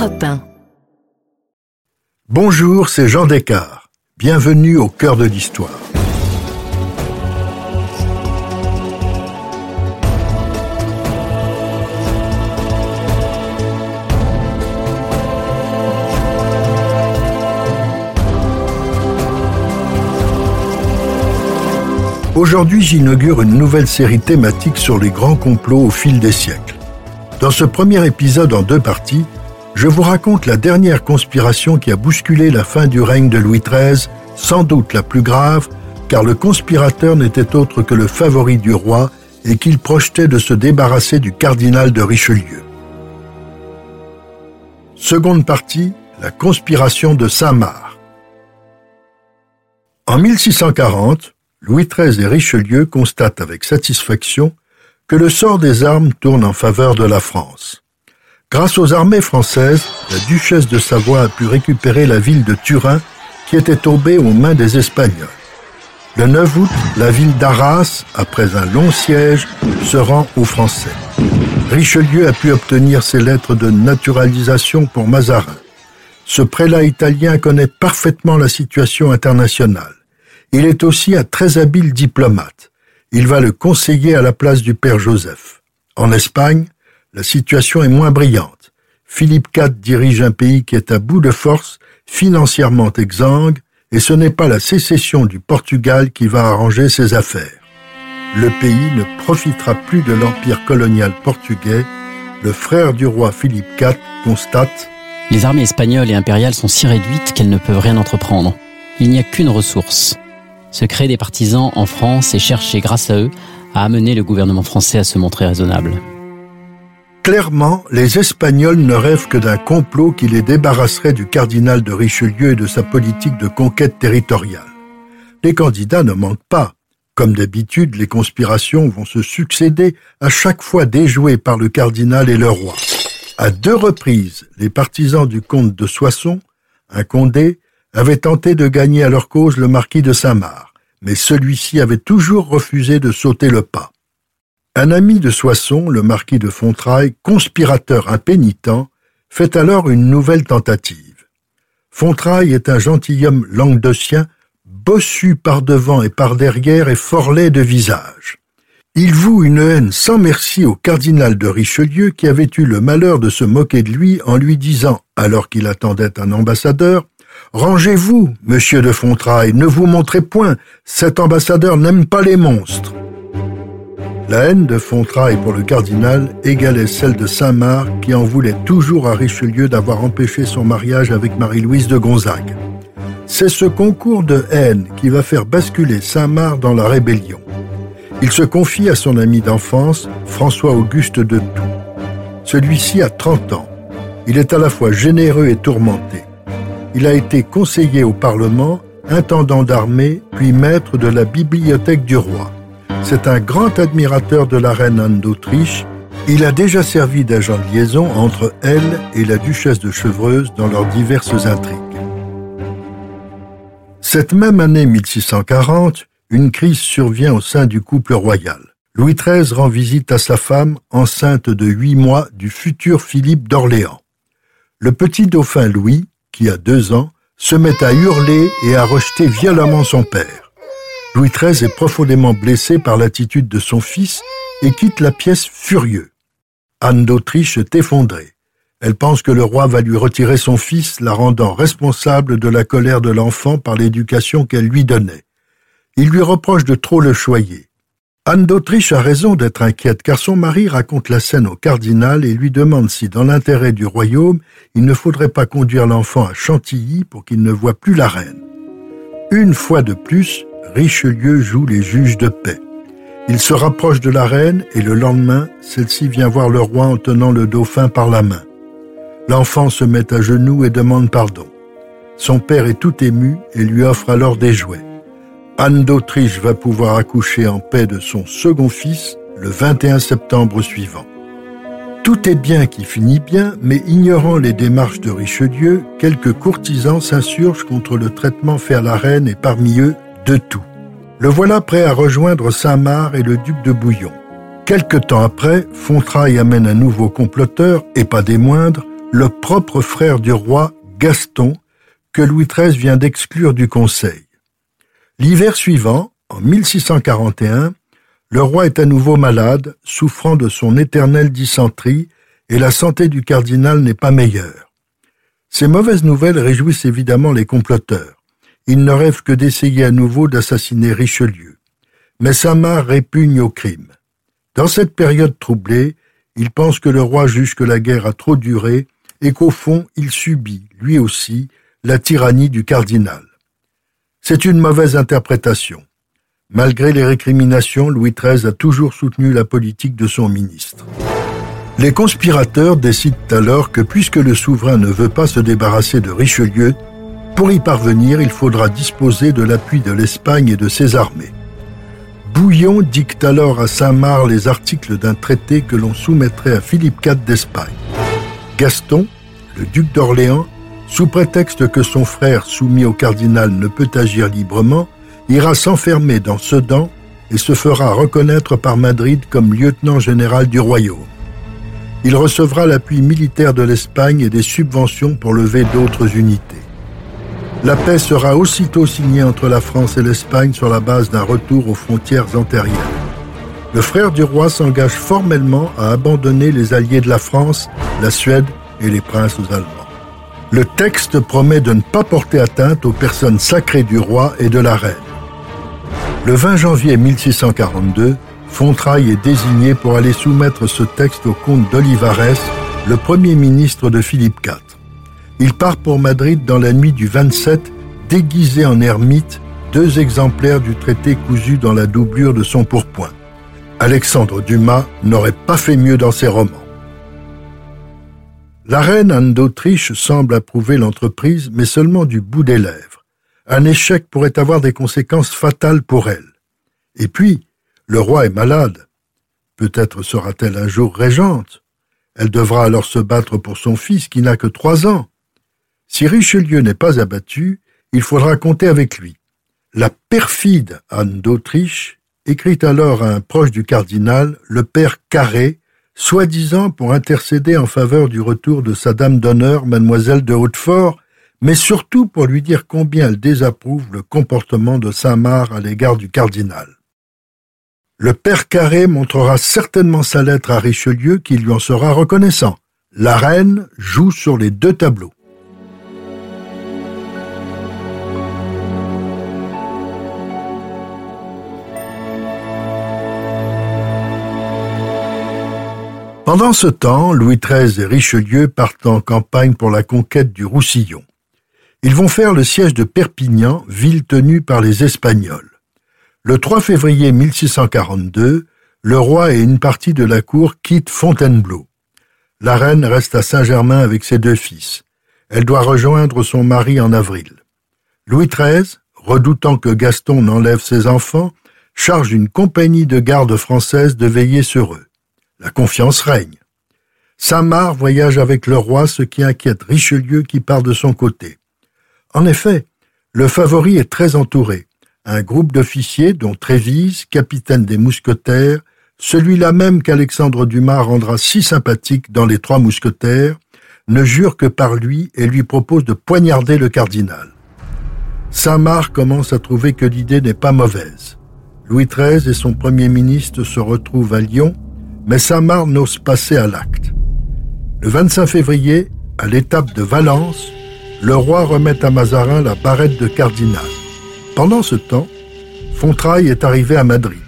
Europe 1. Bonjour, c'est Jean Descartes. Bienvenue au cœur de l'histoire. Aujourd'hui, j'inaugure une nouvelle série thématique sur les grands complots au fil des siècles. Dans ce premier épisode en deux parties, je vous raconte la dernière conspiration qui a bousculé la fin du règne de Louis XIII, sans doute la plus grave, car le conspirateur n'était autre que le favori du roi et qu'il projetait de se débarrasser du cardinal de Richelieu. Seconde partie, la conspiration de Saint-Marc. En 1640, Louis XIII et Richelieu constatent avec satisfaction que le sort des armes tourne en faveur de la France. Grâce aux armées françaises, la duchesse de Savoie a pu récupérer la ville de Turin qui était tombée aux mains des Espagnols. Le 9 août, la ville d'Arras, après un long siège, se rend aux Français. Richelieu a pu obtenir ses lettres de naturalisation pour Mazarin. Ce prélat italien connaît parfaitement la situation internationale. Il est aussi un très habile diplomate. Il va le conseiller à la place du père Joseph. En Espagne, la situation est moins brillante. Philippe IV dirige un pays qui est à bout de force, financièrement exsangue, et ce n'est pas la sécession du Portugal qui va arranger ses affaires. Le pays ne profitera plus de l'empire colonial portugais. Le frère du roi Philippe IV constate Les armées espagnoles et impériales sont si réduites qu'elles ne peuvent rien entreprendre. Il n'y a qu'une ressource, se créent des partisans en France et chercher grâce à eux à amener le gouvernement français à se montrer raisonnable. Clairement, les Espagnols ne rêvent que d'un complot qui les débarrasserait du cardinal de Richelieu et de sa politique de conquête territoriale. Les candidats ne manquent pas. Comme d'habitude, les conspirations vont se succéder, à chaque fois déjouées par le cardinal et le roi. À deux reprises, les partisans du comte de Soissons, un condé, avaient tenté de gagner à leur cause le marquis de Saint-Marc, mais celui-ci avait toujours refusé de sauter le pas. Un ami de Soissons, le marquis de Fontrailles, conspirateur impénitent, fait alors une nouvelle tentative. Fontrailles est un gentilhomme languedocien, bossu par devant et par derrière et fort laid de visage. Il voue une haine sans merci au cardinal de Richelieu qui avait eu le malheur de se moquer de lui en lui disant, alors qu'il attendait un ambassadeur, Rangez-vous, monsieur de Fontrailles, ne vous montrez point, cet ambassadeur n'aime pas les monstres. La haine de Fontrailles pour le cardinal égalait celle de Saint-Marc qui en voulait toujours à Richelieu d'avoir empêché son mariage avec Marie-Louise de Gonzague. C'est ce concours de haine qui va faire basculer Saint-Marc dans la rébellion. Il se confie à son ami d'enfance, François-Auguste de Toux. Celui-ci a 30 ans. Il est à la fois généreux et tourmenté. Il a été conseiller au Parlement, intendant d'armée, puis maître de la bibliothèque du roi. C'est un grand admirateur de la reine Anne d'Autriche. Il a déjà servi d'agent de liaison entre elle et la duchesse de Chevreuse dans leurs diverses intrigues. Cette même année 1640, une crise survient au sein du couple royal. Louis XIII rend visite à sa femme, enceinte de huit mois, du futur Philippe d'Orléans. Le petit dauphin Louis, qui a deux ans, se met à hurler et à rejeter violemment son père. Louis XIII est profondément blessé par l'attitude de son fils et quitte la pièce furieux. Anne d'Autriche est effondrée. Elle pense que le roi va lui retirer son fils, la rendant responsable de la colère de l'enfant par l'éducation qu'elle lui donnait. Il lui reproche de trop le choyer. Anne d'Autriche a raison d'être inquiète car son mari raconte la scène au cardinal et lui demande si, dans l'intérêt du royaume, il ne faudrait pas conduire l'enfant à Chantilly pour qu'il ne voie plus la reine. Une fois de plus, Richelieu joue les juges de paix. Il se rapproche de la reine et le lendemain, celle-ci vient voir le roi en tenant le dauphin par la main. L'enfant se met à genoux et demande pardon. Son père est tout ému et lui offre alors des jouets. Anne d'Autriche va pouvoir accoucher en paix de son second fils le 21 septembre suivant. Tout est bien qui finit bien, mais ignorant les démarches de Richelieu, quelques courtisans s'insurgent contre le traitement fait à la reine et parmi eux, de tout. Le voilà prêt à rejoindre Saint-Marc et le duc de Bouillon. Quelque temps après, Fontrailles amène un nouveau comploteur, et pas des moindres, le propre frère du roi, Gaston, que Louis XIII vient d'exclure du Conseil. L'hiver suivant, en 1641, le roi est à nouveau malade, souffrant de son éternelle dysenterie, et la santé du cardinal n'est pas meilleure. Ces mauvaises nouvelles réjouissent évidemment les comploteurs. Ils ne rêvent que d'essayer à nouveau d'assassiner Richelieu. Mais Samar répugne au crime. Dans cette période troublée, il pense que le roi juge que la guerre a trop duré et qu'au fond il subit, lui aussi, la tyrannie du cardinal. C'est une mauvaise interprétation. Malgré les récriminations, Louis XIII a toujours soutenu la politique de son ministre. Les conspirateurs décident alors que puisque le souverain ne veut pas se débarrasser de Richelieu, pour y parvenir, il faudra disposer de l'appui de l'Espagne et de ses armées. Bouillon dicte alors à Saint-Marc les articles d'un traité que l'on soumettrait à Philippe IV d'Espagne. Gaston, le duc d'Orléans, sous prétexte que son frère soumis au cardinal ne peut agir librement, ira s'enfermer dans Sedan et se fera reconnaître par Madrid comme lieutenant général du royaume. Il recevra l'appui militaire de l'Espagne et des subventions pour lever d'autres unités. La paix sera aussitôt signée entre la France et l'Espagne sur la base d'un retour aux frontières antérieures. Le frère du roi s'engage formellement à abandonner les alliés de la France, la Suède et les princes allemands. Le texte promet de ne pas porter atteinte aux personnes sacrées du roi et de la reine. Le 20 janvier 1642, Fontrailles est désigné pour aller soumettre ce texte au comte d'Olivares, le premier ministre de Philippe IV. Il part pour Madrid dans la nuit du 27, déguisé en ermite, deux exemplaires du traité cousu dans la doublure de son pourpoint. Alexandre Dumas n'aurait pas fait mieux dans ses romans. La reine Anne d'Autriche semble approuver l'entreprise, mais seulement du bout des lèvres. Un échec pourrait avoir des conséquences fatales pour elle. Et puis, le roi est malade. Peut-être sera-t-elle un jour régente. Elle devra alors se battre pour son fils qui n'a que trois ans. Si Richelieu n'est pas abattu, il faudra compter avec lui. La perfide Anne d'Autriche écrit alors à un proche du cardinal, le père Carré, soi-disant pour intercéder en faveur du retour de sa dame d'honneur, mademoiselle de Hautefort, mais surtout pour lui dire combien elle désapprouve le comportement de Saint-Marc à l'égard du cardinal. Le père Carré montrera certainement sa lettre à Richelieu qui lui en sera reconnaissant. La reine joue sur les deux tableaux. Pendant ce temps, Louis XIII et Richelieu partent en campagne pour la conquête du Roussillon. Ils vont faire le siège de Perpignan, ville tenue par les Espagnols. Le 3 février 1642, le roi et une partie de la cour quittent Fontainebleau. La reine reste à Saint-Germain avec ses deux fils. Elle doit rejoindre son mari en avril. Louis XIII, redoutant que Gaston n'enlève ses enfants, charge une compagnie de gardes françaises de veiller sur eux. La confiance règne. Saint-Marc voyage avec le roi, ce qui inquiète Richelieu qui part de son côté. En effet, le favori est très entouré. Un groupe d'officiers, dont Trévise, capitaine des mousquetaires, celui-là même qu'Alexandre Dumas rendra si sympathique dans Les Trois Mousquetaires, ne jure que par lui et lui propose de poignarder le cardinal. Saint-Marc commence à trouver que l'idée n'est pas mauvaise. Louis XIII et son premier ministre se retrouvent à Lyon mais Saint-Marc n'ose passer à l'acte. Le 25 février, à l'étape de Valence, le roi remet à Mazarin la barrette de cardinal. Pendant ce temps, Fontrailles est arrivé à Madrid.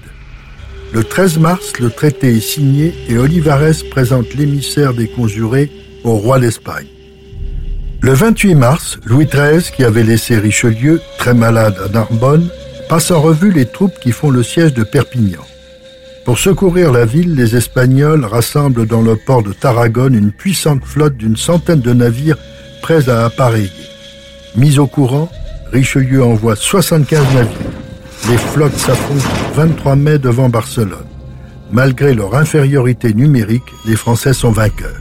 Le 13 mars, le traité est signé et Olivares présente l'émissaire des conjurés au roi d'Espagne. Le 28 mars, Louis XIII, qui avait laissé Richelieu, très malade à Narbonne, passe en revue les troupes qui font le siège de Perpignan. Pour secourir la ville, les Espagnols rassemblent dans le port de Tarragone une puissante flotte d'une centaine de navires prêts à appareiller. Mis au courant, Richelieu envoie 75 navires. Les flottes s'affrontent le 23 mai devant Barcelone. Malgré leur infériorité numérique, les Français sont vainqueurs.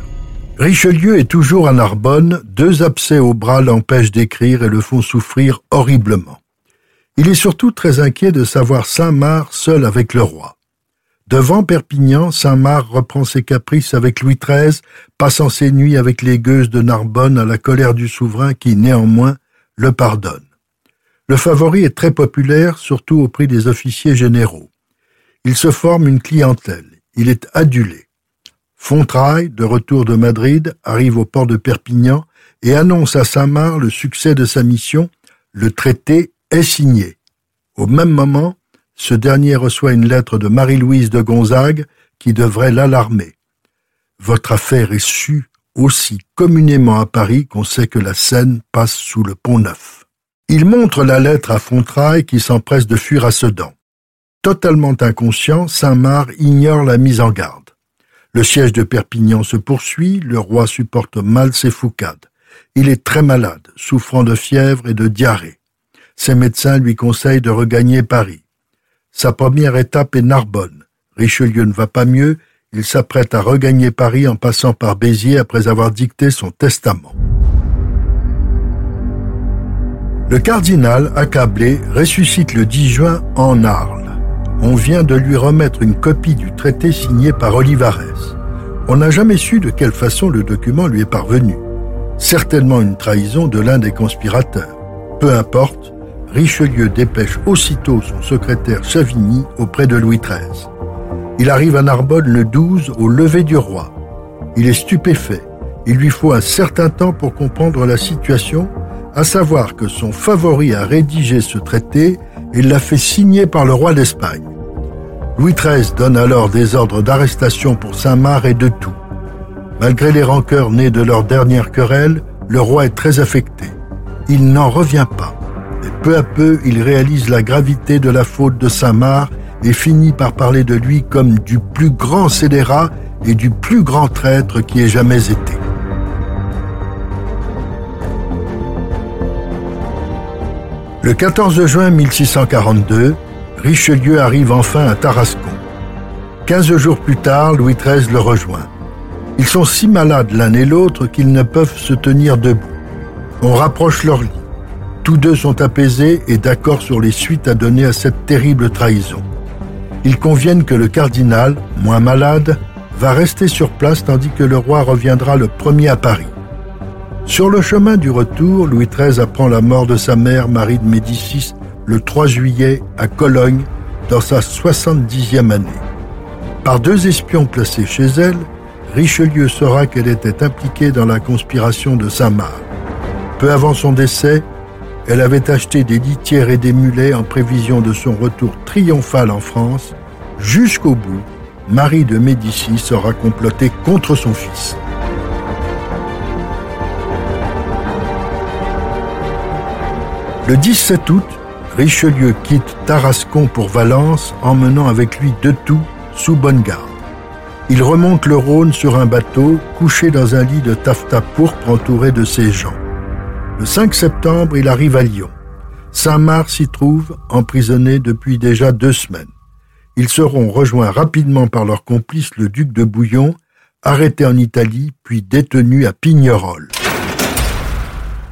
Richelieu est toujours à Narbonne, deux abcès au bras l'empêchent d'écrire et le font souffrir horriblement. Il est surtout très inquiet de savoir Saint-Marc seul avec le roi. Devant Perpignan, Saint-Marc reprend ses caprices avec Louis XIII, passant ses nuits avec les gueuses de Narbonne à la colère du souverain qui, néanmoins, le pardonne. Le favori est très populaire, surtout au prix des officiers généraux. Il se forme une clientèle. Il est adulé. Fontrailles, de retour de Madrid, arrive au port de Perpignan et annonce à Saint-Marc le succès de sa mission. Le traité est signé. Au même moment, ce dernier reçoit une lettre de Marie-Louise de Gonzague qui devrait l'alarmer. Votre affaire est sue aussi communément à Paris qu'on sait que la Seine passe sous le pont Neuf. Il montre la lettre à Fontrailles qui s'empresse de fuir à Sedan. Totalement inconscient, Saint-Marc ignore la mise en garde. Le siège de Perpignan se poursuit, le roi supporte mal ses foucades. Il est très malade, souffrant de fièvre et de diarrhée. Ses médecins lui conseillent de regagner Paris. Sa première étape est Narbonne. Richelieu ne va pas mieux, il s'apprête à regagner Paris en passant par Béziers après avoir dicté son testament. Le cardinal, accablé, ressuscite le 10 juin en Arles. On vient de lui remettre une copie du traité signé par Olivares. On n'a jamais su de quelle façon le document lui est parvenu. Certainement une trahison de l'un des conspirateurs. Peu importe, Richelieu dépêche aussitôt son secrétaire Chavigny auprès de Louis XIII. Il arrive à Narbonne le 12 au lever du roi. Il est stupéfait. Il lui faut un certain temps pour comprendre la situation, à savoir que son favori a rédigé ce traité et l'a fait signer par le roi d'Espagne. Louis XIII donne alors des ordres d'arrestation pour Saint-Marc et de tout. Malgré les rancœurs nées de leur dernière querelle, le roi est très affecté. Il n'en revient pas. Peu à peu, il réalise la gravité de la faute de Saint-Marc et finit par parler de lui comme du plus grand scélérat et du plus grand traître qui ait jamais été. Le 14 juin 1642, Richelieu arrive enfin à Tarascon. Quinze jours plus tard, Louis XIII le rejoint. Ils sont si malades l'un et l'autre qu'ils ne peuvent se tenir debout. On rapproche leur lit. Tous deux sont apaisés et d'accord sur les suites à donner à cette terrible trahison. Ils conviennent que le cardinal, moins malade, va rester sur place tandis que le roi reviendra le premier à Paris. Sur le chemin du retour, Louis XIII apprend la mort de sa mère Marie de Médicis le 3 juillet à Cologne dans sa 70e année. Par deux espions placés chez elle, Richelieu saura qu'elle était impliquée dans la conspiration de Saint-Marc. Peu avant son décès, elle avait acheté des litières et des mulets en prévision de son retour triomphal en France. Jusqu'au bout, Marie de Médicis sera complotée contre son fils. Le 17 août, Richelieu quitte Tarascon pour Valence, emmenant avec lui de tout sous bonne garde. Il remonte le Rhône sur un bateau, couché dans un lit de taffetas pourpre entouré de ses gens. Le 5 septembre, il arrive à Lyon. Saint-Marc s'y trouve, emprisonné depuis déjà deux semaines. Ils seront rejoints rapidement par leur complice le duc de Bouillon, arrêté en Italie, puis détenu à Pignerol.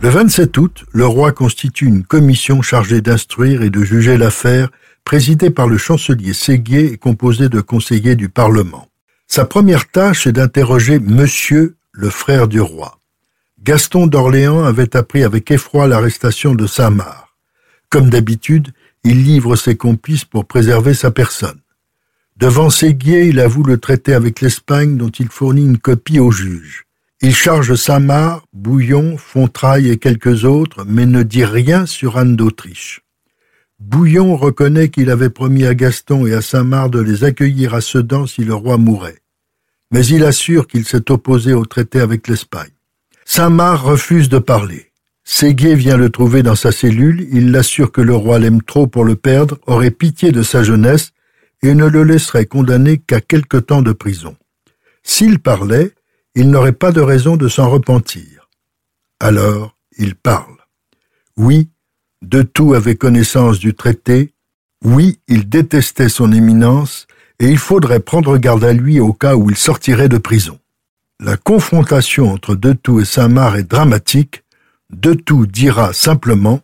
Le 27 août, le roi constitue une commission chargée d'instruire et de juger l'affaire, présidée par le chancelier Séguier et composée de conseillers du Parlement. Sa première tâche est d'interroger Monsieur, le frère du roi. Gaston d'Orléans avait appris avec effroi l'arrestation de Saint-Marc. Comme d'habitude, il livre ses complices pour préserver sa personne. Devant Séguier, il avoue le traité avec l'Espagne dont il fournit une copie au juge. Il charge Saint-Marc, Bouillon, Fontraille et quelques autres, mais ne dit rien sur Anne d'Autriche. Bouillon reconnaît qu'il avait promis à Gaston et à Saint-Marc de les accueillir à Sedan si le roi mourait. Mais il assure qu'il s'est opposé au traité avec l'Espagne. Saint-Marc refuse de parler. Séguier vient le trouver dans sa cellule, il l'assure que le roi l'aime trop pour le perdre, aurait pitié de sa jeunesse et ne le laisserait condamner qu'à quelque temps de prison. S'il parlait, il n'aurait pas de raison de s'en repentir. Alors il parle. Oui, de tout avait connaissance du traité, oui, il détestait son éminence, et il faudrait prendre garde à lui au cas où il sortirait de prison. La confrontation entre Detout et Saint-Marc est dramatique. Detout dira simplement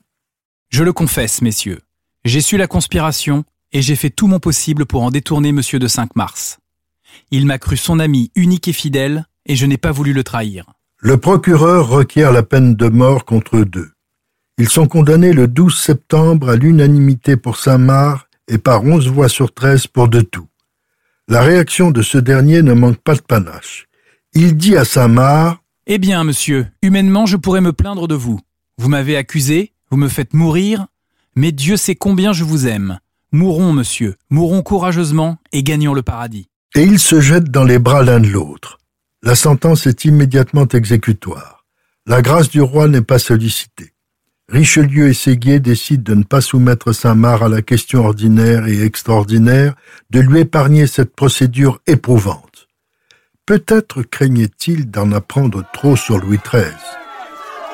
Je le confesse, messieurs, j'ai su la conspiration et j'ai fait tout mon possible pour en détourner Monsieur de Cinq-Mars. Il m'a cru son ami unique et fidèle, et je n'ai pas voulu le trahir. Le procureur requiert la peine de mort contre eux deux. Ils sont condamnés le 12 septembre à l'unanimité pour Saint-Marc et par onze voix sur treize pour de tout. La réaction de ce dernier ne manque pas de panache. Il dit à Saint-Marc Eh bien, monsieur, humainement, je pourrais me plaindre de vous. Vous m'avez accusé, vous me faites mourir, mais Dieu sait combien je vous aime. Mourons, monsieur, mourons courageusement et gagnons le paradis. Et ils se jettent dans les bras l'un de l'autre. La sentence est immédiatement exécutoire. La grâce du roi n'est pas sollicitée. Richelieu et Séguier décident de ne pas soumettre Saint-Marc à la question ordinaire et extraordinaire, de lui épargner cette procédure éprouvante. Peut-être craignait-il d'en apprendre trop sur Louis XIII.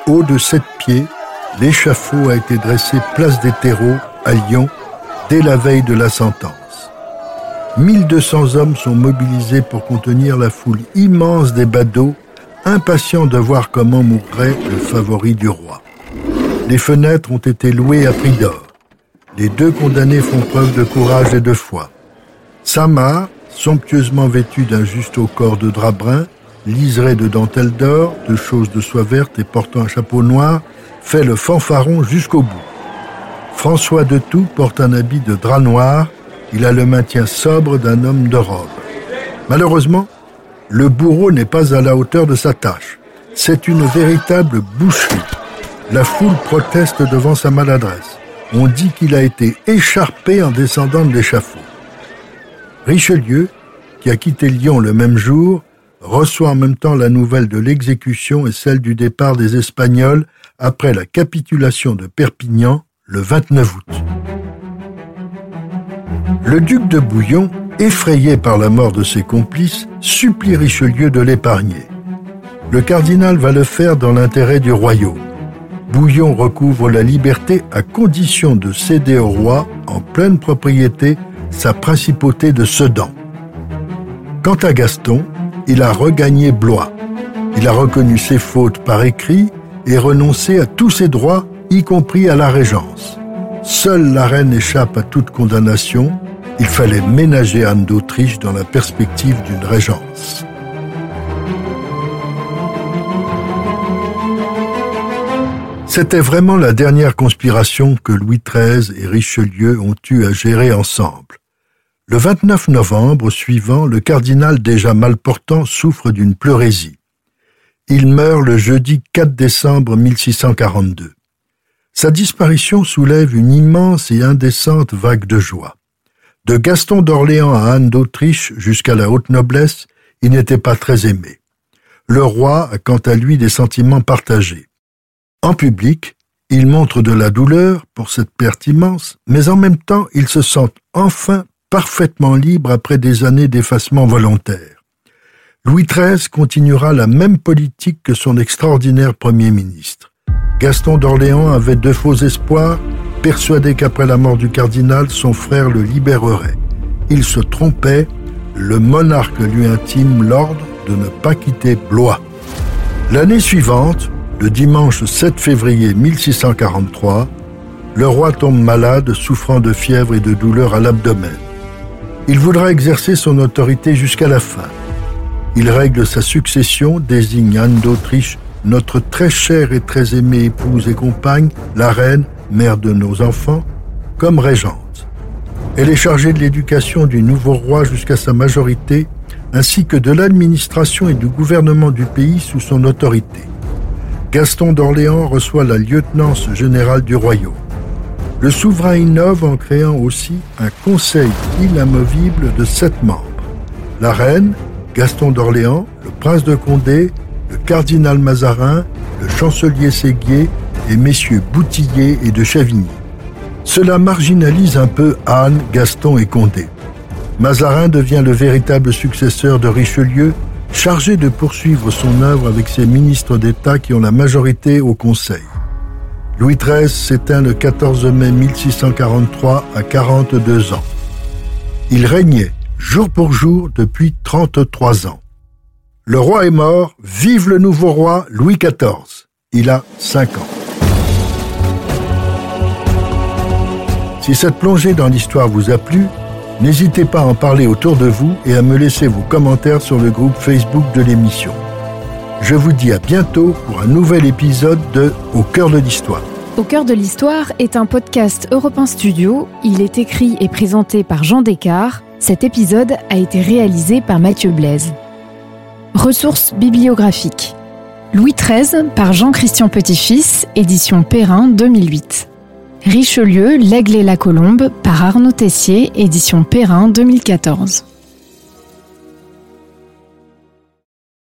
Haut de sept pieds, l'échafaud a été dressé place des terreaux, à Lyon, dès la veille de la sentence. 1200 hommes sont mobilisés pour contenir la foule immense des badauds, impatients de voir comment mourrait le favori du roi. Les fenêtres ont été louées à prix d'or. Les deux condamnés font preuve de courage et de foi. Samar, somptueusement vêtu d'un juste au corps de drap brun, liseré de dentelle d'or, de choses de soie verte et portant un chapeau noir, fait le fanfaron jusqu'au bout. François de Tout porte un habit de drap noir, il a le maintien sobre d'un homme de robe. Malheureusement, le bourreau n'est pas à la hauteur de sa tâche. C'est une véritable boucherie. La foule proteste devant sa maladresse. On dit qu'il a été écharpé en descendant de l'échafaud. Richelieu, qui a quitté Lyon le même jour, reçoit en même temps la nouvelle de l'exécution et celle du départ des Espagnols après la capitulation de Perpignan le 29 août. Le duc de Bouillon, effrayé par la mort de ses complices, supplie Richelieu de l'épargner. Le cardinal va le faire dans l'intérêt du royaume. Bouillon recouvre la liberté à condition de céder au roi, en pleine propriété, sa principauté de Sedan. Quant à Gaston, il a regagné Blois. Il a reconnu ses fautes par écrit et renoncé à tous ses droits, y compris à la régence. Seule la reine échappe à toute condamnation. Il fallait ménager Anne d'Autriche dans la perspective d'une régence. C'était vraiment la dernière conspiration que Louis XIII et Richelieu ont eu à gérer ensemble. Le 29 novembre suivant, le cardinal déjà mal portant souffre d'une pleurésie. Il meurt le jeudi 4 décembre 1642. Sa disparition soulève une immense et indécente vague de joie. De Gaston d'Orléans à Anne d'Autriche jusqu'à la haute noblesse, il n'était pas très aimé. Le roi a quant à lui des sentiments partagés. En public, il montre de la douleur pour cette perte immense, mais en même temps il se sent enfin parfaitement libre après des années d'effacement volontaire. Louis XIII continuera la même politique que son extraordinaire Premier ministre. Gaston d'Orléans avait de faux espoirs, persuadé qu'après la mort du cardinal, son frère le libérerait. Il se trompait, le monarque lui intime l'ordre de ne pas quitter Blois. L'année suivante, le dimanche 7 février 1643, le roi tombe malade, souffrant de fièvre et de douleurs à l'abdomen. Il voudra exercer son autorité jusqu'à la fin. Il règle sa succession, désigne Anne d'Autriche, notre très chère et très aimée épouse et compagne, la reine, mère de nos enfants, comme régente. Elle est chargée de l'éducation du nouveau roi jusqu'à sa majorité, ainsi que de l'administration et du gouvernement du pays sous son autorité. Gaston d'Orléans reçoit la lieutenance générale du royaume. Le souverain innove en créant aussi un conseil inamovible de sept membres. La reine, Gaston d'Orléans, le prince de Condé, le cardinal Mazarin, le chancelier Séguier et messieurs Boutillier et de Chavigny. Cela marginalise un peu Anne, Gaston et Condé. Mazarin devient le véritable successeur de Richelieu chargé de poursuivre son œuvre avec ses ministres d'État qui ont la majorité au Conseil. Louis XIII s'éteint le 14 mai 1643 à 42 ans. Il régnait jour pour jour depuis 33 ans. Le roi est mort, vive le nouveau roi Louis XIV. Il a 5 ans. Si cette plongée dans l'histoire vous a plu, n'hésitez pas à en parler autour de vous et à me laisser vos commentaires sur le groupe Facebook de l'émission. Je vous dis à bientôt pour un nouvel épisode de Au cœur de l'histoire. Au cœur de l'histoire est un podcast Europe Studio. Il est écrit et présenté par Jean Descartes. Cet épisode a été réalisé par Mathieu Blaise. Ressources bibliographiques. Louis XIII par Jean-Christian Petit-Fils, édition Perrin 2008. Richelieu, l'Aigle et la Colombe par Arnaud Tessier, édition Perrin 2014.